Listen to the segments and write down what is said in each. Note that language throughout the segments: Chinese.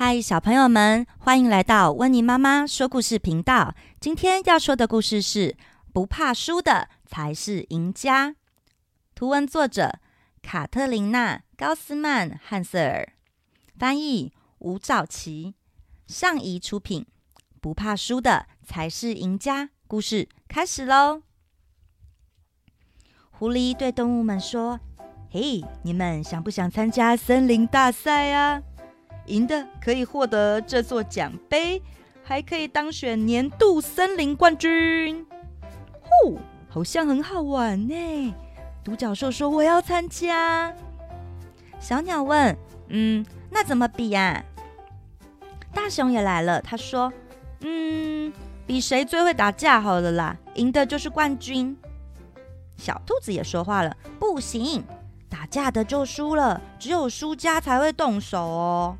嗨，小朋友们，欢迎来到温妮妈妈说故事频道。今天要说的故事是《不怕输的才是赢家》。图文作者卡特琳娜·高斯曼汉瑟尔，翻译吴兆琪，上谊出品。不怕输的才是赢家。故事开始喽！狐狸对动物们说：“嘿，你们想不想参加森林大赛啊？”赢的可以获得这座奖杯，还可以当选年度森林冠军。呼，好像很好玩呢！独角兽说：“我要参加。”小鸟问：“嗯，那怎么比呀？”大熊也来了，他说：“嗯，比谁最会打架好了啦，赢的就是冠军。”小兔子也说话了：“不行，打架的就输了，只有输家才会动手哦。”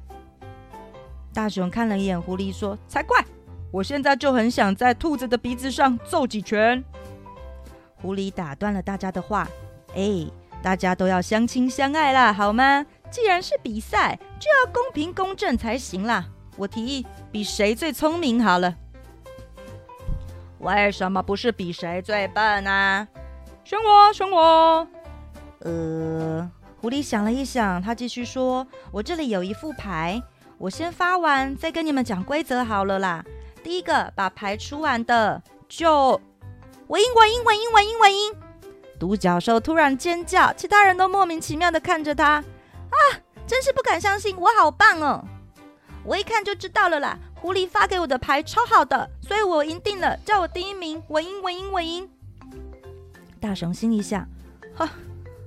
大熊看了一眼狐狸，说：“才怪！我现在就很想在兔子的鼻子上揍几拳。”狐狸打断了大家的话：“哎，大家都要相亲相爱啦，好吗？既然是比赛，就要公平公正才行啦。我提议比谁最聪明好了。”为什么不是比谁最笨啊？选我，选我。呃，狐狸想了一想，他继续说：“我这里有一副牌。”我先发完，再跟你们讲规则好了啦。第一个，把牌出完的就我赢，我赢，我赢，我赢，我赢！独角兽突然尖叫，其他人都莫名其妙的看着他。啊，真是不敢相信，我好棒哦！我一看就知道了啦，狐狸发给我的牌超好的，所以我赢定了，叫我第一名，我赢，我赢，我赢！大熊心里想：哈，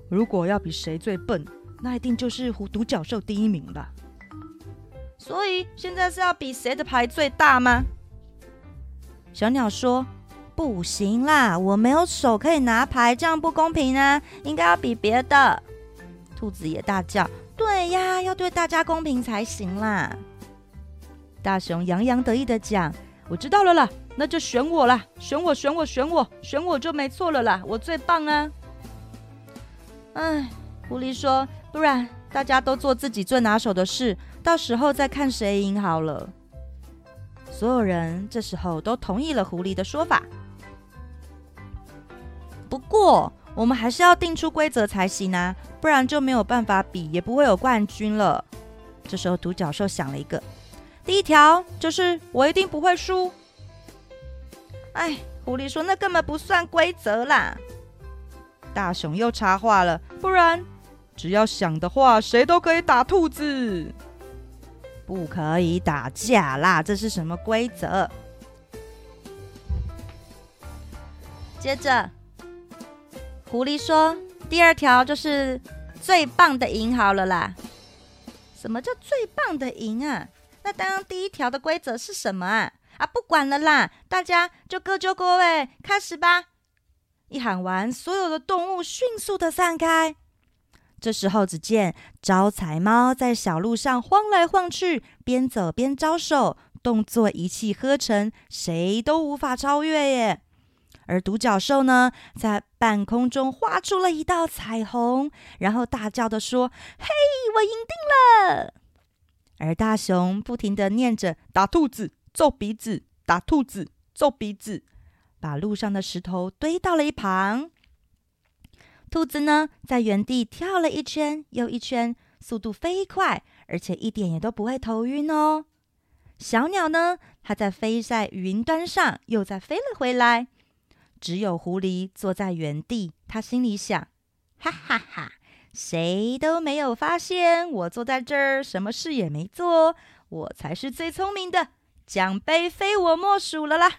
如果要比谁最笨，那一定就是狐独角兽第一名吧。所以现在是要比谁的牌最大吗？小鸟说：“不行啦，我没有手可以拿牌，这样不公平啊！应该要比别的。”兔子也大叫：“对呀，要对大家公平才行啦！”大熊洋洋得意的讲：“我知道了啦，那就选我啦，选我，选我，选我，选我就没错了啦，我最棒啊！”哎，狐狸说：“不然大家都做自己最拿手的事。”到时候再看谁赢好了。所有人这时候都同意了狐狸的说法。不过，我们还是要定出规则才行啊，不然就没有办法比，也不会有冠军了。这时候，独角兽想了一个，第一条就是我一定不会输。哎，狐狸说那根本不算规则啦。大熊又插话了，不然只要想的话，谁都可以打兔子。不可以打架啦！这是什么规则？接着，狐狸说：“第二条就是最棒的赢好了啦。”什么叫最棒的赢啊？那当然，第一条的规则是什么啊？啊，不管了啦，大家就各就各位，开始吧！一喊完，所有的动物迅速的散开。这时候，只见招财猫在小路上晃来晃去，边走边招手，动作一气呵成，谁都无法超越耶。而独角兽呢，在半空中画出了一道彩虹，然后大叫的说：“嘿，我赢定了！”而大熊不停地念着：“打兔子，揍鼻子；打兔子，揍鼻子。”把路上的石头堆到了一旁。兔子呢，在原地跳了一圈又一圈，速度飞快，而且一点也都不会头晕哦。小鸟呢，它在飞在云端上，又再飞了回来。只有狐狸坐在原地，它心里想：哈哈哈，谁都没有发现我坐在这儿，什么事也没做，我才是最聪明的，奖杯非我莫属了啦。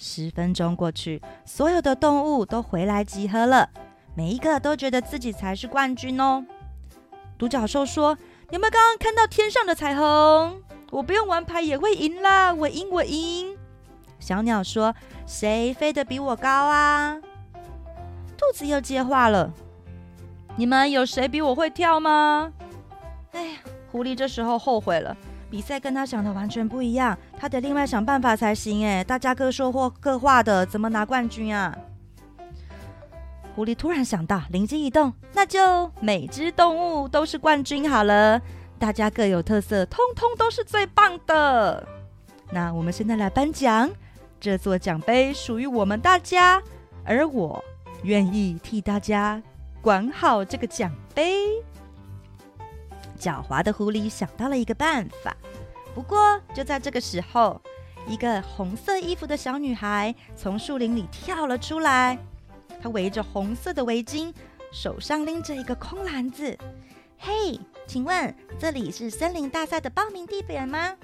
十分钟过去，所有的动物都回来集合了，每一个都觉得自己才是冠军哦。独角兽说：“有没有刚刚看到天上的彩虹？我不用玩牌也会赢啦！我赢，我赢！”小鸟说：“谁飞得比我高啊？”兔子又接话了：“你们有谁比我会跳吗？”哎呀，狐狸这时候后悔了。比赛跟他想的完全不一样，他得另外想办法才行。哎，大家各说或各话的，怎么拿冠军啊？狐狸突然想到，灵机一动，那就每只动物都是冠军好了。大家各有特色，通通都是最棒的。那我们现在来颁奖，这座奖杯属于我们大家，而我愿意替大家管好这个奖杯。狡猾的狐狸想到了一个办法，不过就在这个时候，一个红色衣服的小女孩从树林里跳了出来，她围着红色的围巾，手上拎着一个空篮子。嘿，请问这里是森林大赛的报名地点吗？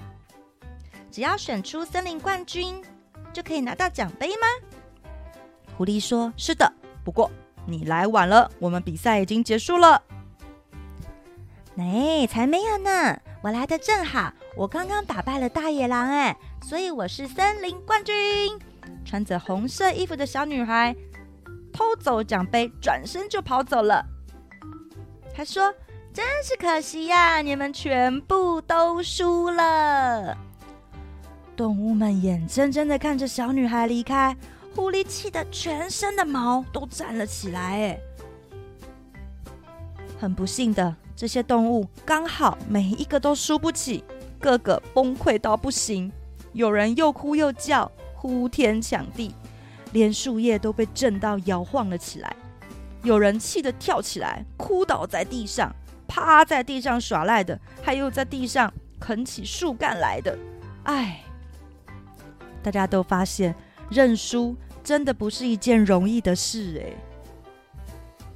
只要选出森林冠军，就可以拿到奖杯吗？狐狸说：“是的，不过你来晚了，我们比赛已经结束了。”哎，才没有呢！我来的正好，我刚刚打败了大野狼，哎，所以我是森林冠军。穿着红色衣服的小女孩偷走奖杯，转身就跑走了。她说。真是可惜呀！你们全部都输了。动物们眼睁睁的看着小女孩离开，狐狸气得全身的毛都站了起来。哎，很不幸的，这些动物刚好每一个都输不起，个个崩溃到不行。有人又哭又叫，呼天抢地，连树叶都被震到摇晃了起来。有人气得跳起来，哭倒在地上。趴在地上耍赖的，还有在地上啃起树干来的，唉，大家都发现认输真的不是一件容易的事哎。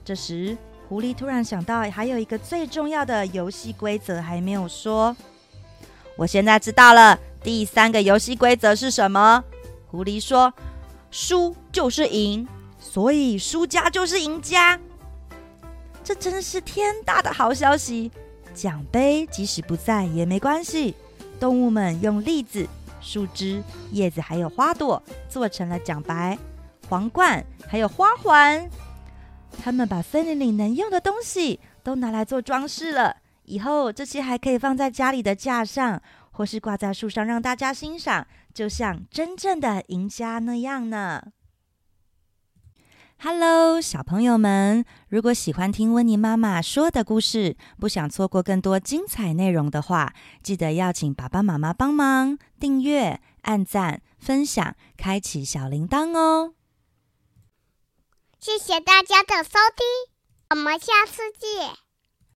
这时，狐狸突然想到，还有一个最重要的游戏规则还没有说。我现在知道了，第三个游戏规则是什么？狐狸说：“输就是赢，所以输家就是赢家。”这真是天大的好消息！奖杯即使不在也没关系。动物们用栗子、树枝、叶子还有花朵做成了奖牌、皇冠，还有花环。他们把森林里能用的东西都拿来做装饰了。以后这些还可以放在家里的架上，或是挂在树上让大家欣赏，就像真正的赢家那样呢。Hello，小朋友们！如果喜欢听温妮妈妈说的故事，不想错过更多精彩内容的话，记得要请爸爸妈妈帮忙订阅、按赞、分享、开启小铃铛哦！谢谢大家的收听，我们下次见。